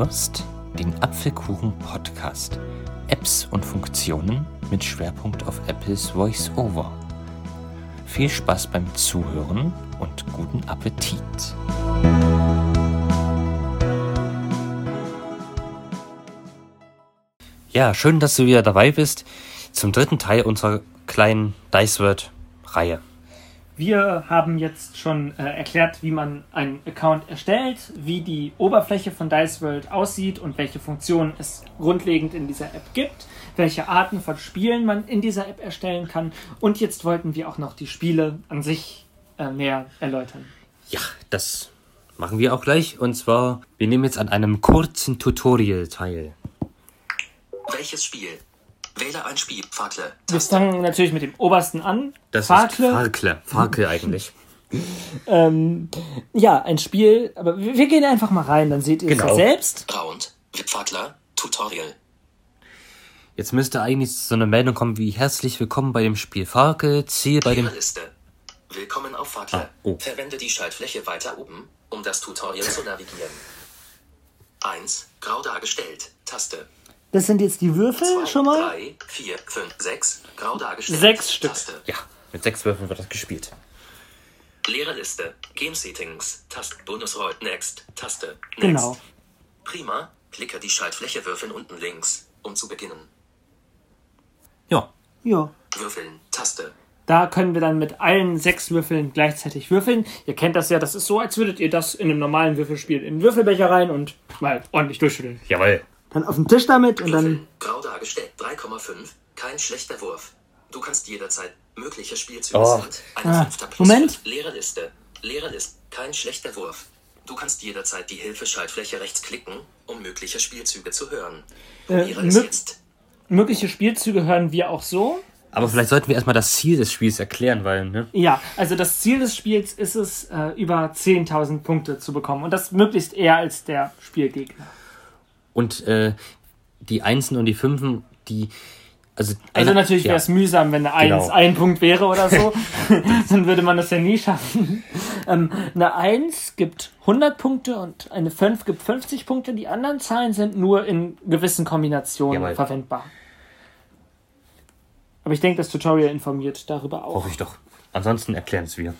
hörst den Apfelkuchen Podcast. Apps und Funktionen mit Schwerpunkt auf Apples VoiceOver. Viel Spaß beim Zuhören und guten Appetit. Ja, schön, dass du wieder dabei bist zum dritten Teil unserer kleinen Dice World Reihe. Wir haben jetzt schon äh, erklärt, wie man einen Account erstellt, wie die Oberfläche von Dice World aussieht und welche Funktionen es grundlegend in dieser App gibt, welche Arten von Spielen man in dieser App erstellen kann. Und jetzt wollten wir auch noch die Spiele an sich äh, näher erläutern. Ja, das machen wir auch gleich. Und zwar, wir nehmen jetzt an einem kurzen Tutorial teil. Welches Spiel? Wähle ein Spiel. Fakle. Wir fangen natürlich mit dem obersten an. Das Fakle. ist Farkle. Farkle eigentlich. Ähm, ja, ein Spiel, aber wir gehen einfach mal rein, dann seht ihr es Genau. ja selbst. Round. Fakler. Tutorial. Jetzt müsste eigentlich so eine Meldung kommen wie herzlich willkommen bei dem Spiel Farkle. Ziel bei dem... Liste. Willkommen auf Fakle. Ah, oh. Verwende die Schaltfläche weiter oben, um das Tutorial zu navigieren. 1. Grau dargestellt. Taste. Das sind jetzt die Würfel 2, schon mal. 3, 4, 5, 6. Grau dargestellt. Sechs Stück. Taste. Ja, mit sechs Würfeln wird das gespielt. Leere Liste. Game Settings. Taste. Bonusroll. Next. Taste. Next. Genau. Prima. Klicke die Schaltfläche Würfeln unten links, um zu beginnen. Ja, Ja. Würfeln. Taste. Da können wir dann mit allen sechs Würfeln gleichzeitig würfeln. Ihr kennt das ja, das ist so, als würdet ihr das in einem normalen Würfelspiel in den Würfelbecher rein und mal ordentlich durchschütteln. jawohl. Dann auf den Tisch damit und dann. Grau dargestellt. 3,5. Kein schlechter Wurf. Du kannst jederzeit mögliche Spielzüge Oh. sind. Eine Ah, Fünfter plus Moment. Leere Liste. Leere Liste. Kein schlechter Wurf. Du kannst jederzeit die Hilfeschaltfläche rechts klicken, um mögliche Spielzüge zu hören. Probiere es mö- jetzt. Mögliche Spielzüge hören wir auch so. Aber vielleicht sollten wir erstmal das Ziel des Spiels erklären, weil, ne? Ja, also das Ziel des Spiels ist es, äh, über 10.000 Punkte zu bekommen. Und das möglichst eher als der Spielgegner. Und äh, die Einsen und die Fünfen, die. Also, Also natürlich ja. wäre es mühsam, wenn eine 1 Genau. ein Punkt wäre oder so. Dann würde man das ja nie schaffen. Ähm, eine 1 gibt 100 Punkte und eine 5 gibt 50 Punkte. Die anderen Zahlen sind nur in gewissen Kombinationen Jawohl. verwendbar. Aber ich denke, das Tutorial informiert darüber auch. Hoffe ich doch. Ansonsten erklären es wir.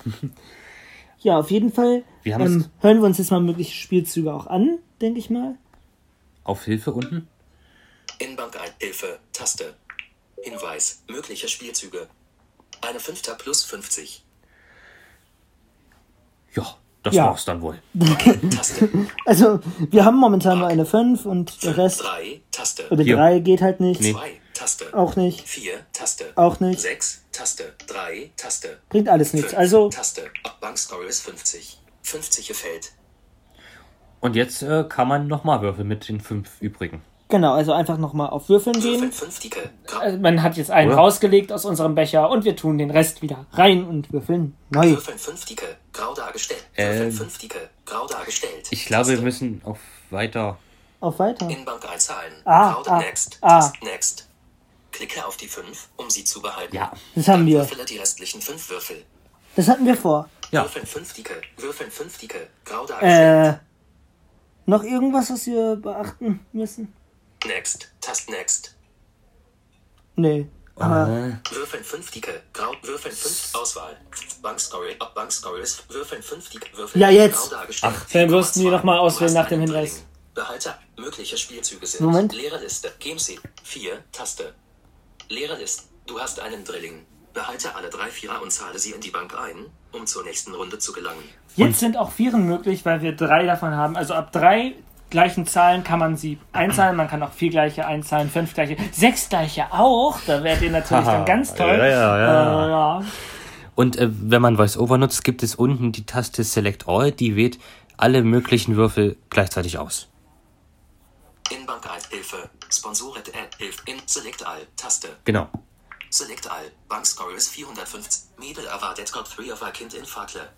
Ja, auf jeden Fall Wir ähm, hören wir uns jetzt mal mögliche Spielzüge auch an, denke ich mal. Auf Hilfe unten? Inbank ein. Hilfe. Taste. Hinweis. Mögliche Spielzüge. Eine Fünfter plus 50. Ja, das Ja. war's dann wohl. Taste. Also, wir haben momentan nur eine 5 und der Rest, 3. Taste. oder Hier. 3 geht halt nicht. 2. Taste. Auch nicht. 4. Taste. Auch nicht. 6. Taste. 3. Taste. Bringt alles nichts. 5, Also, Taste. Bankscore ist 50. 50 gefällt. Und jetzt äh, kann man nochmal würfeln mit den fünf übrigen. genau, also einfach nochmal auf Würfeln Würfel gehen. 5 Dicke. Grau. Also man hat jetzt einen Oder? rausgelegt aus unserem Becher und wir tun den Rest wieder rein und würfeln neu. Würfeln 5 Dicke. Grau dargestellt. Würfeln Ähm, 5 Dicke. Grau dargestellt. Ich glaube, wir müssen auf weiter. Auf weiter. Inbank einzahlen. Ah, Grau ah, Next. ah. Next. Klicke auf die 5, um sie zu behalten. Ja. Das haben Dann wir. Würfele die restlichen 5 Würfel. Das hatten wir vor. Ja. Würfeln 5 Dicke. Würfeln 5 Dicke. Grau dargestellt. Äh, noch irgendwas, was wir beachten müssen? Next. Tast Next. Nee. Aber Äh, Würfeln 5 Dicke. Grau. Würfeln 5 Auswahl. Bankscore. Ab Bankscore ist. Würfeln 5 Dicke. Würfeln Ja, jetzt. Dargestellt. Dann wirst du mir 4,2. noch mal Du auswählen nach dem Hinweis. Drilling. Behalte. Mögliche Spielzüge sind. Moment. Leere Liste. Game Seed. 4. Taste. Leere Liste. Du hast einen Drilling. Behalte alle drei Vierer und zahle sie in die Bank ein, um zur nächsten Runde zu gelangen. Jetzt sind auch Vieren möglich, weil wir drei davon haben. Also ab drei gleichen Zahlen kann man sie einzahlen. Man kann auch vier gleiche einzahlen, fünf gleiche, sechs gleiche auch. Da werdet ihr natürlich dann ganz toll. Ja, ja, ja. Äh, ja. Und äh, wenn man VoiceOver nutzt, gibt es unten die Taste Select All, die wählt alle möglichen Würfel gleichzeitig aus. Inbank 1 Hilfe. Sponsoret App Hilfe. In Select All. Taste. Genau. Select All. Bankscore ist 450. Middle erwartet Top 3 of a Kind in Fakle.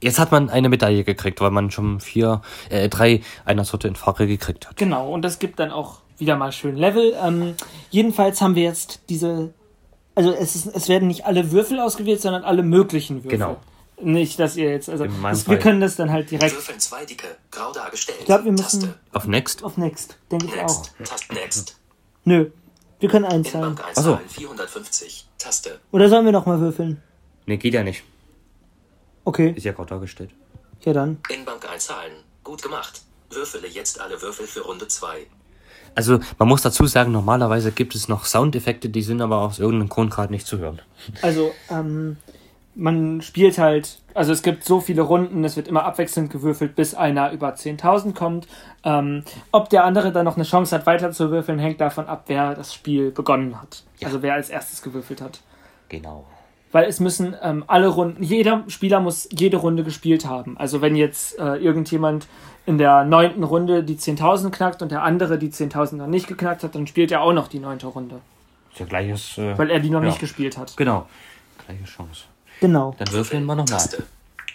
Jetzt hat man eine Medaille gekriegt, weil man schon vier, äh, drei einer Sorte in Fackel gekriegt hat. Genau, und das gibt dann auch wieder mal schön Level. Ähm, jedenfalls haben wir jetzt diese. Also es, ist, es werden nicht alle Würfel ausgewählt, sondern alle möglichen Würfel. Genau. Nicht, dass ihr jetzt, also das, wir können das dann halt direkt Würfeln zwei dicke, grau dargestellt. Ich glaub, wir müssen- Taste. Auf Next? auf Next, denke ich auch. Next. Taste. Next. Nö, wir können In einzahlen. Bank Ach so. einzahlen 450. Taste. Oder sollen wir nochmal würfeln? Ne, geht ja nicht. Okay, Ist ja gerade dargestellt. ja dann. In Bank einzahlen. Gut gemacht. Würfele jetzt alle Würfel für Runde 2. Also, man muss dazu sagen, normalerweise gibt es noch Soundeffekte, die sind aber aus irgendeinem Grund gerade nicht zu hören. Also, ähm, man spielt halt, also es gibt so viele Runden, es wird immer abwechselnd gewürfelt, bis einer über 10.000 kommt. Ähm, ob der andere dann noch eine Chance hat, weiter zu würfeln, hängt davon ab, wer das Spiel begonnen hat. Also wer als erstes gewürfelt hat. Genau. Weil es müssen ähm, alle Runden, jeder Spieler muss jede Runde gespielt haben. Also wenn jetzt äh, irgendjemand in der neunten Runde die 10.000 knackt und der andere die 10.000 noch nicht geknackt hat, dann spielt er auch noch die neunte Runde. Ist ja gleiches. Äh, Weil er die noch Ja. nicht gespielt hat. genau. Gleiche Chance. Genau. Dann würfeln wir nochmal.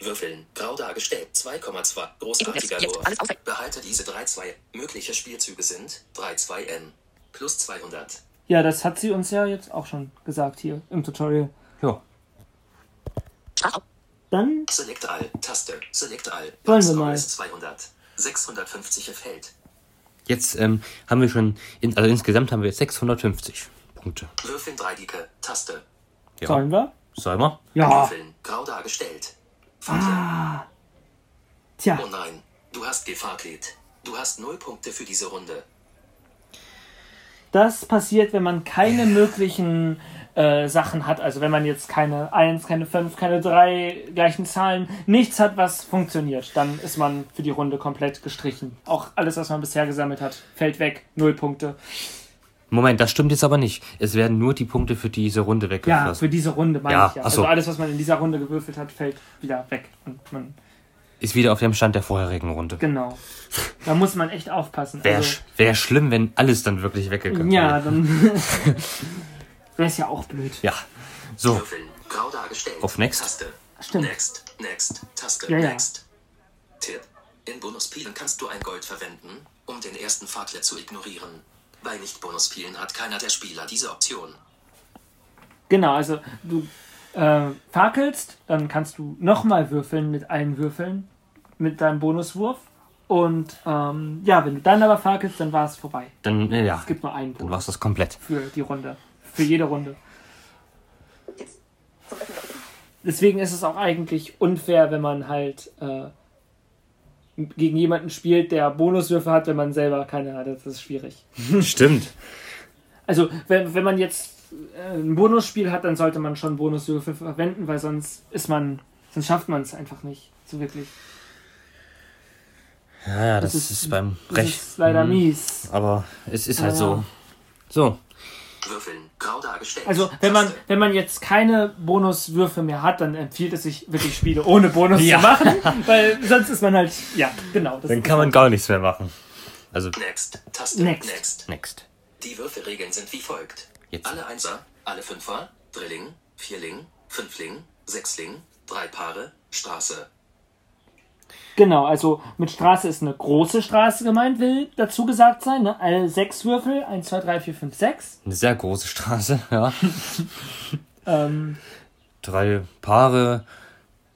Würfeln. Grau dargestellt. 2,2. Großartiger Wurf. Behalte diese 3-2. Mögliche Spielzüge sind 3-2-N. Plus 200. Ja, das hat sie uns ja jetzt auch schon gesagt hier im Tutorial. Ja. Dann Select All. Taste. Select All. Wollen wir mal. ist 200. 650 erfällt. Jetzt ähm, haben wir schon, in, also insgesamt haben wir jetzt 650 Punkte. Würfeln 3 dicke. Taste. Ja. sollen wir? Sollen wir? Ja. Würfeln. Grau dargestellt. Fackle. Tja, Oh nein. Du hast gefackelt. Du hast 0 Punkte für diese Runde. das passiert, wenn man keine möglichen äh, Sachen hat. Also wenn man jetzt keine 1, keine 5, keine 3 gleichen Zahlen, nichts hat, was funktioniert. Dann ist man für die Runde komplett gestrichen. Auch alles, was man bisher gesammelt hat, fällt weg. Null Punkte. Moment, das stimmt jetzt aber nicht. Es werden nur die Punkte für diese Runde Ja, weggeflossen. für diese Runde meine Ja, ich ja. Also alles, was man in dieser Runde gewürfelt hat, fällt wieder weg. Und man, Ist wieder auf dem Stand der vorherigen Runde. genau. Da muss man echt aufpassen. Wäre Also, wär schlimm, wenn alles dann wirklich weggegangen ja, wäre. dann wäre es ja auch blöd. Ja. So, Würfeln. Grau dargestellt. Auf Next? Taste. Stimmt. Next. Next. Taste. Ja, ja. Next. Tipp. In Bonuspielen kannst du ein Gold verwenden, um den ersten Fakler zu ignorieren. Bei Nicht-Bonuspielen hat keiner der Spieler diese Option. Genau, also du äh, fakelst, dann kannst du nochmal würfeln mit allen Würfeln, mit deinem Bonuswurf. Und ähm, ja, wenn du dann aber fakelst, dann war es vorbei. dann, äh, ja, Es gibt nur einen dann Bonus war's das komplett. für die Runde. Für jede Runde. Deswegen ist es auch eigentlich unfair, wenn man halt äh, gegen jemanden spielt, der Bonuswürfe hat, wenn man selber keine hat. Das ist schwierig. Stimmt. Also, wenn, wenn man jetzt äh, ein Bonusspiel hat, dann sollte man schon Bonuswürfe verwenden, weil sonst ist man, sonst schafft man es einfach nicht. So wirklich. Ja, ja, das, Das ist- ist, beim Das Recht. ist leider Mhm. mies. Aber es ist halt Ja. so. So. Würfeln. Grau dargestellt. Also, wenn man, wenn man jetzt keine Bonuswürfe mehr hat, dann empfiehlt es sich wirklich Spiele ohne Bonus Ja. zu machen, weil sonst ist man halt, ja, genau. Das Dann kann man gar nichts mehr machen. Also, Next. Taste. Next. Next. next. Die Würfelregeln sind wie folgt. Jetzt. Alle Einser, alle Fünfer, Drilling, Vierling, Fünfling, Sechsling, drei Paare, Straße. Genau, also mit Straße ist eine große Straße gemeint, will dazu gesagt sein. Ne? Alle sechs Würfel, 1, 2, 3, 4, 5, 6. Eine sehr große Straße, ja. Ähm, Drei Paare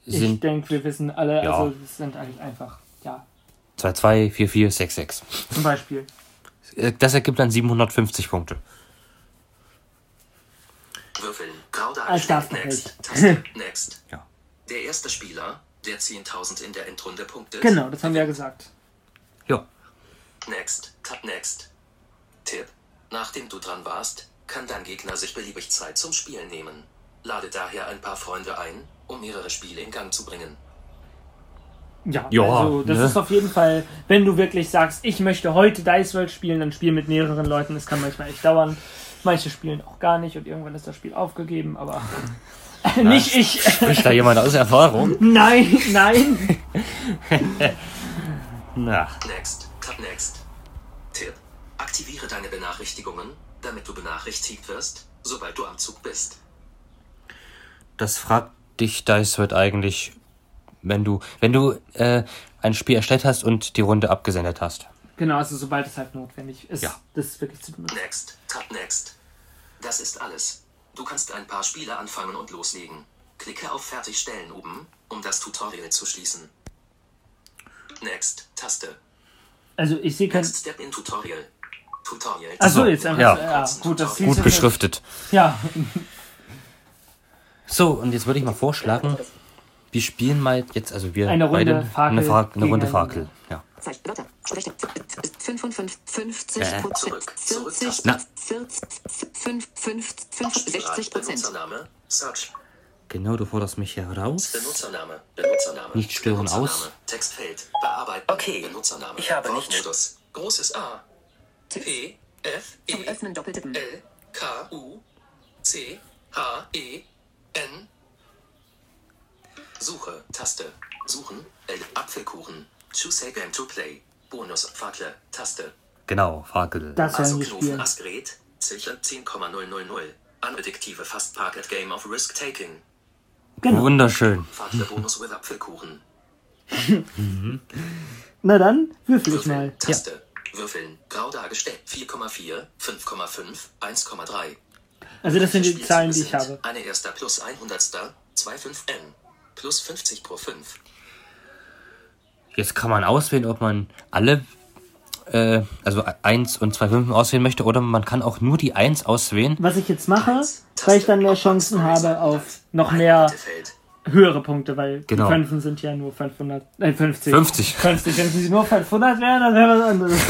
ich sind denke, wir wissen alle, Ja. also es sind eigentlich einfach, ja, 2, 2, 4, 4, 6, 6. zum Beispiel. Äh, Das ergibt dann 750 Punkte. Würfeln, grau dargestellt. Next. Taste. Next. Ja. Der erste Spieler, der 10.000 in der Endrunde punktet. Genau, das haben wir ja gesagt. Ja. Next. Tab Next. Tipp. Nachdem du dran warst, kann dein Gegner sich beliebig Zeit zum Spielen nehmen. Lade daher ein paar Freunde ein, um mehrere Spiele in Gang zu bringen. Ja, Ja, also das ne? ist auf jeden Fall, wenn du wirklich sagst, ich möchte heute Dice World spielen, dann spiel mit mehreren Leuten. Das kann manchmal echt dauern. Manche spielen auch gar nicht und irgendwann ist das Spiel aufgegeben, aber nicht ich. Spricht da jemand aus Erfahrung? nein, nein. Na, Next. Tab Next. Tipp. Aktiviere deine Benachrichtigungen, damit du benachrichtigt wirst, sobald du am Zug bist. das fragt dich Dice wird eigentlich, wenn du, wenn du äh, ein Spiel erstellt hast und die Runde abgesendet hast. Genau, also sobald es halt notwendig ist, Ja. das wirklich zu tun. Next. Tab Next. Das ist alles. Du kannst ein paar Spiele anfangen und loslegen. Klicke auf Fertigstellen oben, um das Tutorial zu schließen. Next, Taste. Also ich sehe kein. Next Step in Tutorial. Tutorial. Achso, jetzt einfach. Ja. Ja, gut, das Gut beschriftet. Ja, So, und jetzt würde ich mal vorschlagen, wir spielen mal jetzt, also wir Eine Runde beide, Fakel eine, Fa eine Runde. Fakel. Ja. Zeichen, Wörter, Sprecher, 55, 50 Äh. Prozent, Zurück, zurück, 40, Na. 40, 5, 5, 60 Prozent. Genau, du forderst mich heraus. Benutzername. Benutzername. Nicht stören Benutzername. aus. Textfeld. Bearbeiten. Okay, Benutzername. ich habe nicht- Wortmodus. Großes A. P. F. Zum E. Öffnen doppeltippen. L. K. U. C. H. E. N. Suche. Taste. Suchen. L. Apfelkuchen. Choose a game to play. Bonus. Fackel. Taste. Genau, Fakel. das Also Knofen. Asgret. Zilcher 10,000. Unpredictive Fast Pocket Game of Risk Taking. Genau. Wunderschön. Fackel Bonus with Apfelkuchen. Na dann, würfel ich Würfeln. mal. Taste. Würfeln. Grau dargestellt. 4,4, 5,5, 1,3. Also das sind die Zahlen, die ich habe. Eine erster plus 100. 25 N. Plus 50 pro 5. Jetzt kann man auswählen, ob man alle, äh, also 1 und 2 Fünfen auswählen möchte oder man kann auch nur die 1 auswählen. Was ich jetzt mache, weil ich dann mehr. Chancen habe 100. auf noch mehr höhere Punkte, weil Genau. die Fünfen sind ja nur 500, äh 50. 50. 50, wenn sie nur 500 wären, dann wäre was anderes.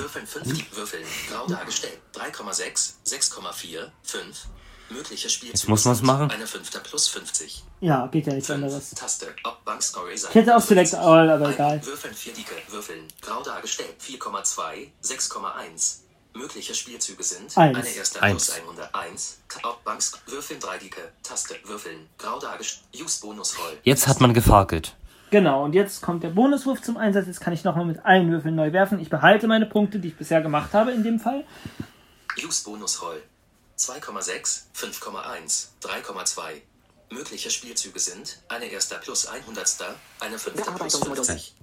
Würfeln 5. Würfeln. Grau dargestellt. 3,6, 6,4, 5. Mögliche Spielzüge muss man's sind machen. Eine Fünfter plus 50. ja, geht ja nichts 5. anderes. Taste. Ob Bank Story Ich hätte auch Select All, aber egal. Würfeln 4 Dicke. Würfeln. Grau dargestellt. 4,2, 6,1. Mögliche Spielzüge sind Eins. eine erste Eins. plus 101. Ob Banks Würfeln 3 Dicke. Taste. Würfeln. Grau dargestellt. Use Bonus Roll. Jetzt hat man gefakelt. Genau, und jetzt kommt der Bonuswurf zum Einsatz. Jetzt kann ich nochmal mit allen Würfeln neu werfen. Ich behalte meine Punkte, die ich bisher gemacht habe in dem Fall. Use Bonus Roll. 2,6, 5,1, 3,2. Mögliche Spielzüge sind eine erster plus 100. Eine fünfte plus Bearbeitungsmodus. 50.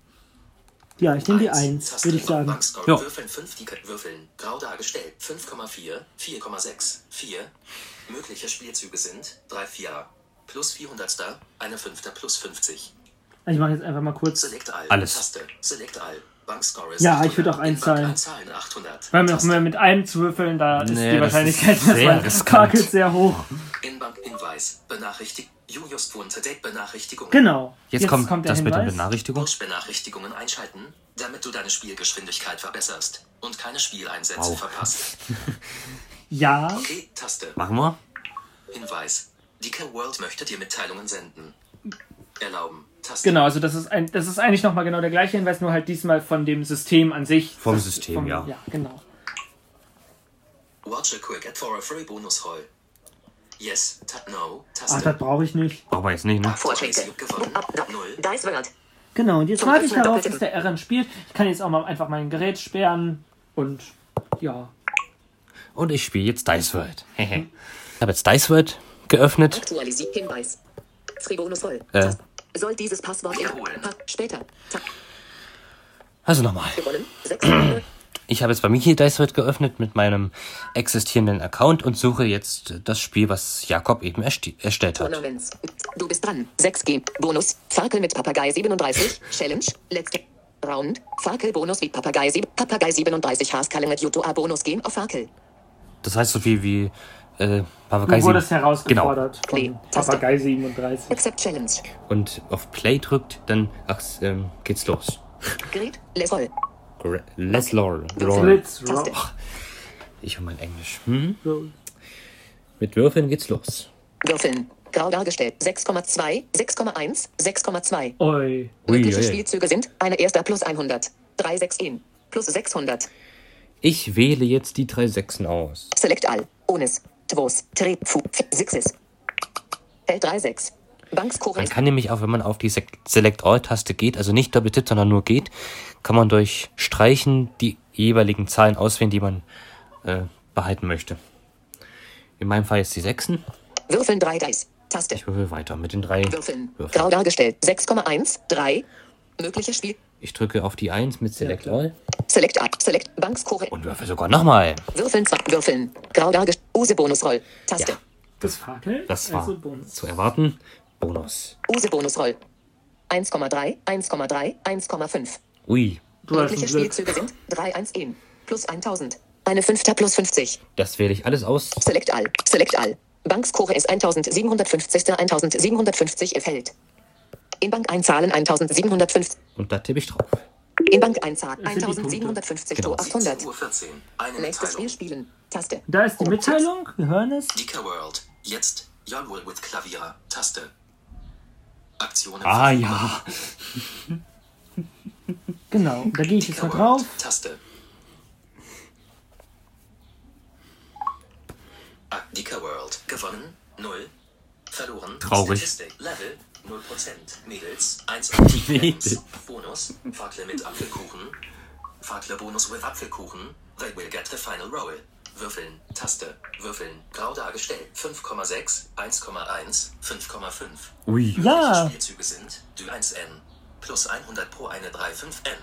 Ja, ich nehme die Eins. 1, Taste würde ich sagen. Bankscore. Ja. Würfeln 5 Dicke. Würfeln. Grau dargestellt. 5,4, 4,6, 4. Mögliche Spielzüge sind 3, 4. Plus 400. Eine fünfte plus 50. Also ich mache jetzt einfach mal kurz, Select All. Alles. Taste. Select All. Bankscore ist Ja, ich würde auch 800. einzahlen. Inbank einzahlen 800. weil mir auch mehr mit einem zu würfeln, da ist Nee, die das Wahrscheinlichkeit, ist dass sehr man riskant. sehr hoch. Hinweis. Benachrichtigt. Date Benachrichtigung. Genau. Jetzt, kommt, der das mit der Hinweis. Benachrichtigung. Push-Benachrichtigungen einschalten, damit du deine Spielgeschwindigkeit verbesserst und keine Spieleinsätze Wow. verpasst. Ja, Okay, Taste. Machen wir. Hinweis. Dicke World möchte dir Mitteilungen senden. Erlauben. Taste. genau, also das ist, ein, das ist eigentlich nochmal genau der gleiche Hinweis, nur halt diesmal von dem System an sich. Vom Das- System, ja. Ja, genau. Watch a quick ad for a free bonus roll. Yes, ta no, Ach, Taste. das brauche ich nicht. Brauchen wir jetzt nicht, ne? Vorschläge. Dice World. Genau, und jetzt warte ich darauf, bis der Aaron spielt. Ich kann jetzt auch mal einfach mein Gerät sperren und ja. Und ich spiele jetzt Dice World. Hehe. ich habe jetzt Dice World geöffnet. Aktualisiert. Hinweis. Free Bonus voll. Äh. Soll dieses Passwort Wiederholen. Pa später. Ta Also nochmal. gewonnen. 6 Punkte. Ich habe jetzt bei mir hier Dice World geöffnet mit meinem existierenden Account und suche jetzt das Spiel, was Jakob eben erste- erstellt hat. Du bist dran. 6G. Bonus. Fakel mit Papagei 37. Challenge. Letzte. Round. Fakel Bonus wie Papagei 7. Papagei 37 Haarskalle mit Juto A Bonus Game auf Fakel. Das heißt so viel wie äh, Papagei Du wurdest sieben- herausgefordert Play. von. Papagei 37. Accept Challenge. Genau. Und auf Play drückt, dann ach, ähm, geht's los. Gerät. Les Roll. Let's roll. roll. Taste. Rock. Ich und mein Englisch. Hm? Mit Würfeln geht's los. Würfeln. Grau dargestellt. 6,2, 6,1, 6,2. Oi. Mögliche. Spielzüge sind eine erster plus 100. 3, 6 in. Plus 600. Ich wähle jetzt die drei Sechsen aus. Select all. Ones. Tvos. Tre. Fu. Sixes. L3, 6. Man kann nämlich auch, wenn man auf die Select All-Taste geht, also nicht doppeltippt, sondern nur geht, kann man durch Streichen die jeweiligen Zahlen auswählen, die man äh, behalten möchte. In meinem Fall jetzt die Sechsen. Würfeln 3 Dice. Taste. Ich würfel weiter mit den drei Würfeln. Würfeln. Grau dargestellt. 6,1, 3. Mögliche Spiel. Ich drücke auf die 1 mit Select. All Select all. Select Bankskurrent. und würfel sogar nochmal. Würfeln 2. Würfeln. Grau dargestellt. Use Bonusroll. Taste. Ja. Das Fakel? Das war Also Bonus. zu erwarten. Bonus. Use Bonusroll. 1,3, 1,3, 1,5. Ui, Du hast Mögliche. Spielzüge sind 3, 1, in. Plus 1000. Eine Fünfter plus 50. das wähle ich alles aus. Select all. Select all. Bankscore ist 1750. 1750 erfällt. In Bank einzahlen 1750. Und da tippe ich drauf. In Bank einzahlen Das sind die Punkte. 1750 Genau. to 800. Uhr 14. Eine Nächstes Spiel spielen. Taste. Da ist die Und Mitteilung. Wir hören es. Dika World. Jetzt. Jawohl with Klavier. Taste. Aktionen. Ah verfügbar. ja. Genau. Da gehe ich jetzt mal drauf. Taste. Ah, Dika World. Gewonnen. 0. Verloren. Traurig. Statistik. Level. 0%. Mädels. 1 Mädels. Bonus. Fakle mit Apfelkuchen. Fakle Bonus with Apfelkuchen. They will get the final roll. Würfeln. Taste. Würfeln. Grau dargestellt. 5,6. 1,1. 5,5. Ui. Ja. Spielzüge sind Dü 1N. Plus 100 pro eine 35N.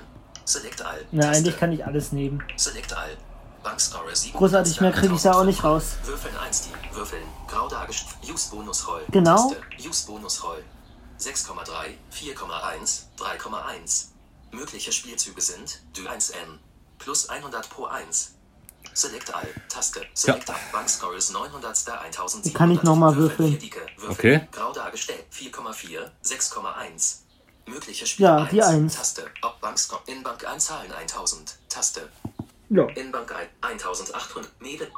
Select All. Na, Taste. eigentlich kann ich alles nehmen. Select All. Bankscore 7. Großartig mehr kriege ich da auch nicht raus. Würfeln 1 die. Würfeln. Grau dargestellt. Use Bonus Roll. Genau. Taste. Use Bonus Roll. 6,3, 4,1, 3,1. Mögliche Spielzüge sind Dü 1N. Plus 100 pro 1. Select All. Taste. Select All. Bankscore ist 900. 1700. Kann ich noch mal Würfeln würfeln? Okay. Grau dargestellt. 4,4, 6,1. Mögliche Ja, Spiele die 1. Eins. Taste. Ob Bankscore. In Bank einzahlen 1000. Taste. Ja. In Bank ein 1800. Mädel.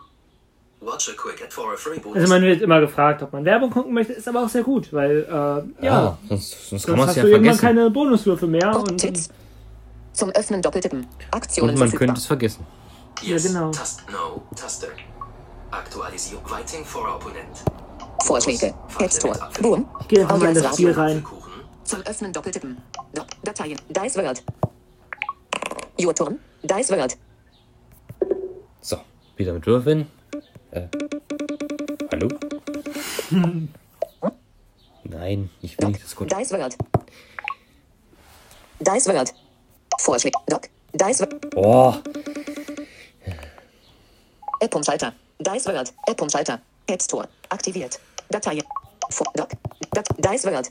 Also man wird immer gefragt, ob man Werbung gucken möchte, ist aber auch sehr gut, weil äh, ja, Ja, sonst, sonst kann sonst man es hast ja du irgendwann vergessen. keine Bonuswürfe mehr und Tipps. Zum Öffnen doppeltippen. Aktionen Und man verfügbar. könnte es vergessen. yes. Ja, genau. Taste. No. Taste. Aktualisierung. Waiting for Opponent. Vorschläge. Textor. Boom. ich gehe einfach mal in das Spiel rein. Zum Öffnen doppeltippen. Doc Dateien. Dice World. Your turn. Dice World. So, wieder mit Würfeln. Äh, hallo? Nein, ich will Doc. nicht das gut. Dice World. Dice World. Vorschläge. Doc. Dice World. Oh, App-Umschalter. Dice World. App-Umschalter. App Store. Aktiviert. Dateien. Vor Doc. Dat Dice World.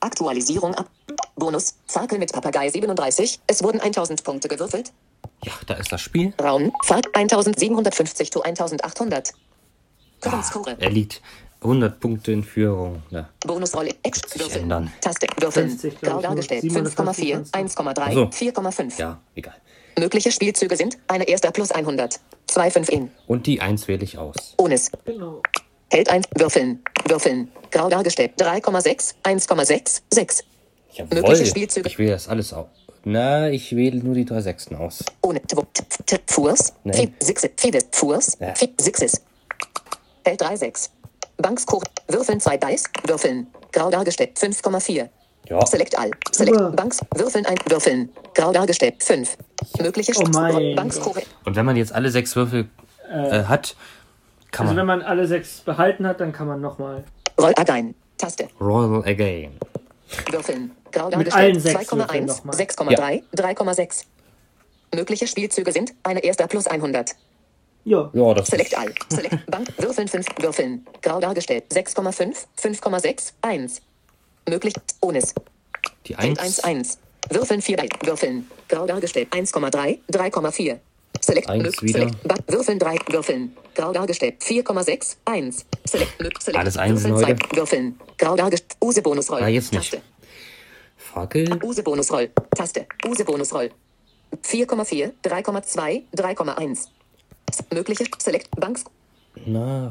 Aktualisierung ab. Bonus. Fakel mit Papagei 37. Es wurden 1000 Punkte gewürfelt. Ja, da ist das Spiel. Raum. Fahrt 1750 zu 1800. Current Score. Er liegt 100 Punkte in Führung. Ja. Bonusrolle. Ex. Sich Würfeln. ändern. Taste. Würfeln. 50, glaub Grau dargestellt. 750 5,4. 1,3. Ach so. 4,5. ja, egal. Mögliche Spielzüge sind eine erster plus 100. 2, 5 in. Und die 1 wähle ich aus. Onis. Genau. Hält 1. Würfeln. Würfeln. Grau dargestellt. 3,6. 1,6. 6. Jawohl. Mögliche Spielzüge. Ich wähle das alles aus. Na, ich wähle nur die drei Sechsten aus. Ohne. Fi- Sixes. Fides. Furs. Ja. Fi- Sixes. Hält 3, 6. Bankscore. Würfeln 2 Dice. Würfeln. Grau dargestellt. 5,4. Ja. Select all. Select. Banks. Würfeln ein. Würfeln. Grau dargestellt. 5. Mögliche Oh. Und wenn man jetzt alle sechs Würfel äh, hat, kann Also wenn man man alle sechs behalten hat, dann kann man nochmal. Roll again. Taste. Roll again. Würfeln. Grau Mit allen dargestellt. sechs Würfeln 2,1. nochmal. 6,3. 3,6. Mögliche Spielzüge sind eine erster plus 100. Ja. Ja, das Select all. Select Bank. Würfeln 5. Würfeln. Grau dargestellt. 6,5. 5,6. 1. Möglich. Onis. die Feld 1. 1, 1. Würfeln 4 Dice. Würfeln. Grau dargestellt. 1,3. 3,4. Select. Eins Mög- wieder. Select. Bank. Würfeln 3. Würfeln. Grau dargestellt. 4,6. 1. Select. Select. Alles Einsen Würfeln heute. zwei. Würfeln. Grau dargestellt. Use Bonusroll. Ah, jetzt nicht. Taste. Fackel. Use Bonusroll. Taste. Use Bonusroll. 4,4, 3,2, 3,1. Mögliche Select Banks. Na,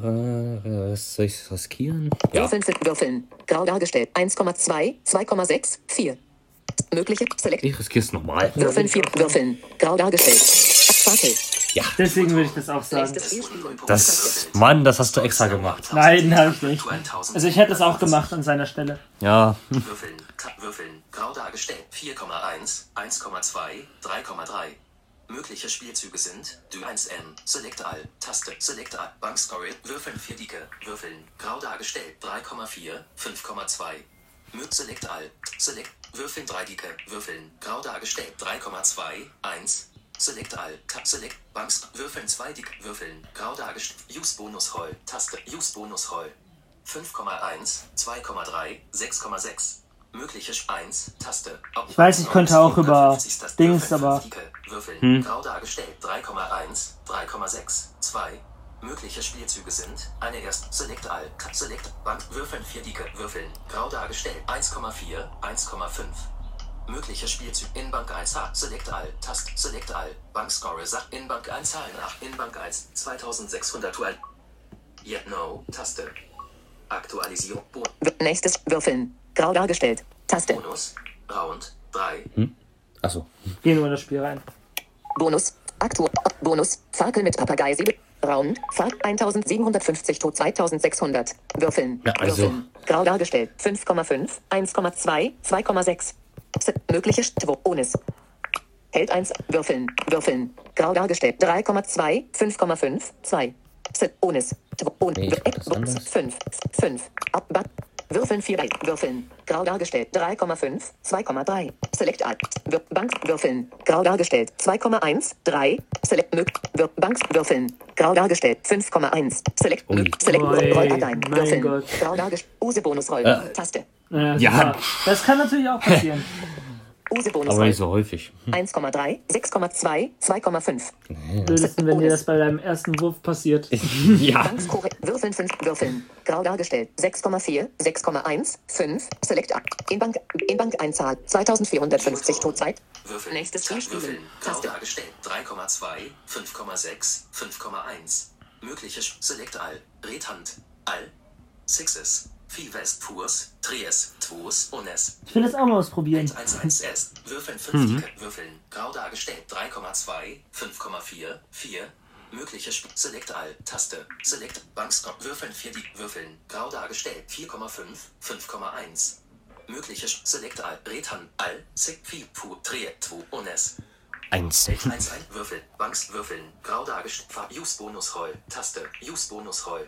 äh, soll ich riskieren? Ja. Würfeln Würfeln. Grau dargestellt. 1,2, 2,6, 4. Mögliche Select. Ich riskiere es nochmal. Würfeln 4. Würfeln. Grau dargestellt. Fackel. Ja. Deswegen würde ich das auch sagen. Das, Mann, das hast du extra gemacht. Nein, habe ich nicht. Also ich hätte es auch gemacht an seiner Stelle. Ja. Würfeln, Würfeln, grau dargestellt. 4,1, 1,2, 3,3. Mögliche Spielzüge sind Dü 1N, Select All, Taste, Select All, Bankscore, Würfeln 4 Dicke, Würfeln, grau dargestellt. 3,4, 5,2. Mög Select All, Select, Würfeln 3 Dicke, Würfeln, grau dargestellt. 3,2, 1. Select All, Tab Select, Banks, Würfeln 2 Dicke, Würfeln, grau dargestellt. Use Bonus Roll, Taste, Use Bonus Roll. 5,1, 2,3, 6,6. Mögliche Sch- 1, Taste. Ob- Ich weiß, ich könnte auch über 750 Taste. Dings, Würfeln, aber- Würfeln, Hm. grau dargestellt. 3,1, 3,6, 2. Mögliche Spielzüge sind eine erst Select All, Cut Select, Bank, Würfeln, vier Dicke, Würfeln, grau dargestellt. 1,4, 1,5. Mögliche Spielzüge in Bank 1H, Select All, Tast, Select All, Bankscore, Sach, in Bank 1 Zahlen nach, in Bank 1, 2600 Dual. Yet No, Taste. Aktualisierung, Bo Nächstes Würfeln. Grau dargestellt. Taste. Bonus, Round, 3, Achso. Gehen wir in das Spiel rein. Bonus. Aktu. Bonus. Fackel mit Papagei 7. Round. Fahr 1750 tot 2600. Würfeln. Ja, also- Würfeln. Grau dargestellt. 5,5. 1,2. 2,6. S- Mögliche Bonus. Hält 1. Würfeln. Würfeln. Grau dargestellt. 3,2. 5,5. 2. S- Bonus. Bonus. Nee, ich mach das anders. 5. 5. Ab. Würfeln 4 bei. Würfeln. Grau dargestellt. 3,5. 2,3. Select Alt. Bank. Würfeln. Grau dargestellt. 2,1. 3. Select Mög. Bank. Würfeln. Grau dargestellt. 5,1. Select. Mög. Select Ui, Rolldateien. mein Würfeln. Gott. Grau dargestellt. Use Bonus Roll. Äh. Taste. Ja. Das kann natürlich auch passieren. Use Bonus Aber nicht so häufig. 1,3. 6,2. 2,5. Blödesten, wenn dir das bei deinem ersten Wurf passiert. Ja. Würfeln 5. Würfeln. Grau dargestellt. 6,4. 6,1. 5. Select A. In Bank. In Bank Einzahl. 2450 Totzeit. Würfeln, Nächstes Spiel Würfeln, spielen. grau Taste. dargestellt. 3,2, 5,6, 5,1. Mögliche Sch- Select All, Redhand, All, Sixes, Fives, Purs, Tres, Twos, Unes. Ich will das auch mal ausprobieren. 1, 1, S. Würfeln 5 Dicke, Würfeln, grau dargestellt. 3,2, 5,4, 4. Mögliche Sp Select All, Taste, Select, Banks, Würfeln 4 Dicke, Würfeln, grau dargestellt. 4,5, 5,1. Mögliche Sch- Select All, Redhand, All, Sick, Fi, Pu, Tre, Twu, Unes. Eins. 1 1 Würfel, Banks. Würfeln, grau dargestellt, Farb Use Bonus Roll, Taste, Use Bonus Roll.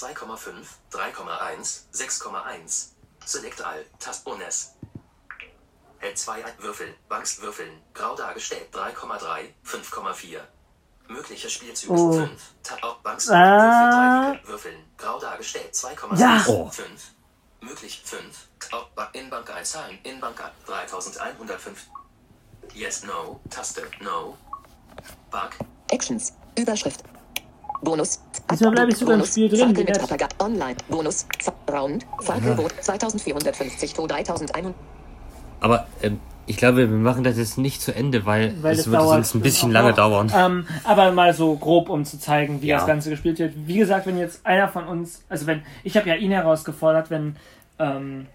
2,5, 3,1, 6,1. Select All, Tast Bonus. Hält 2 Würfel, Banks Würfeln, grau dargestellt, 3,3, 5,4. Mögliche Spielzüge Oh. 5, Ta auch Banks Ah. Würfel, 3 Würfeln, grau dargestellt, 2,6, Ja. Oh. 5. Möglich 5. Auch Ba- in Bank einzahlen, in Bank 3105. Yes, no, Taste, no. Bug, Actions. Überschrift. Bonus. Diesmal bleibe ich sogar im Bonus. Spiel drin, Fackel mit. Papagei. Online. Bonus. Round. Fackelboot. 2450 to 3100. Aber ähm, ich glaube, wir machen das jetzt nicht zu Ende, weil, Weil es würde dauert sonst ein bisschen auch lange noch. dauern. Ähm, aber mal so grob, um zu zeigen, wie Ja. das Ganze gespielt wird. Wie gesagt, wenn jetzt einer von uns, also wenn, ich habe ja ihn herausgefordert, wenn ähm,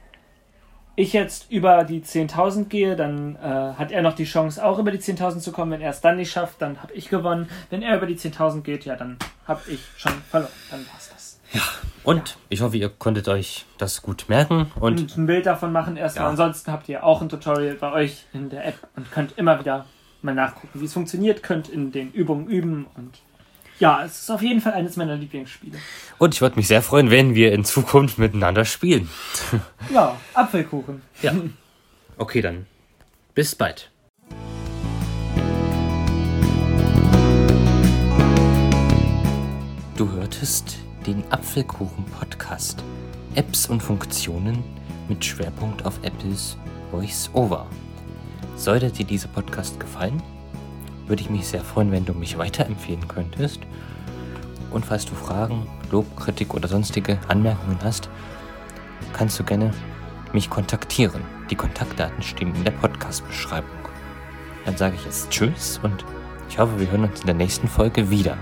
ich jetzt über die 10.000 gehe, dann äh, hat er noch die Chance, auch über die 10.000 zu kommen. Wenn er es dann nicht schafft, dann habe ich gewonnen. Wenn er über die 10.000 geht, ja, dann habe ich schon verloren. Dann war's das. Und ich hoffe, ihr konntet euch das gut merken. Und Und ein Bild davon machen erstmal. Ja. Ansonsten habt ihr auch ein Tutorial bei euch in der App und könnt immer wieder mal nachgucken, wie es funktioniert, könnt in den Übungen üben und ja, es ist auf jeden Fall eines meiner Lieblingsspiele. Und ich würde mich sehr freuen, wenn wir in Zukunft miteinander spielen. Ja, Apfelkuchen. Ja. Okay, dann. Bis bald. Du hörtest den Apfelkuchen-Podcast. Apps und Funktionen mit Schwerpunkt auf Apples Voice-Over. Sollte dir dieser Podcast gefallen, würde ich mich sehr freuen, wenn du mich weiterempfehlen könntest. Und falls du Fragen, Lob, Kritik oder sonstige Anmerkungen hast, kannst du gerne mich kontaktieren. Die Kontaktdaten stehen in der Podcast-Beschreibung. Dann sage ich jetzt Tschüss und ich hoffe, wir hören uns in der nächsten Folge wieder.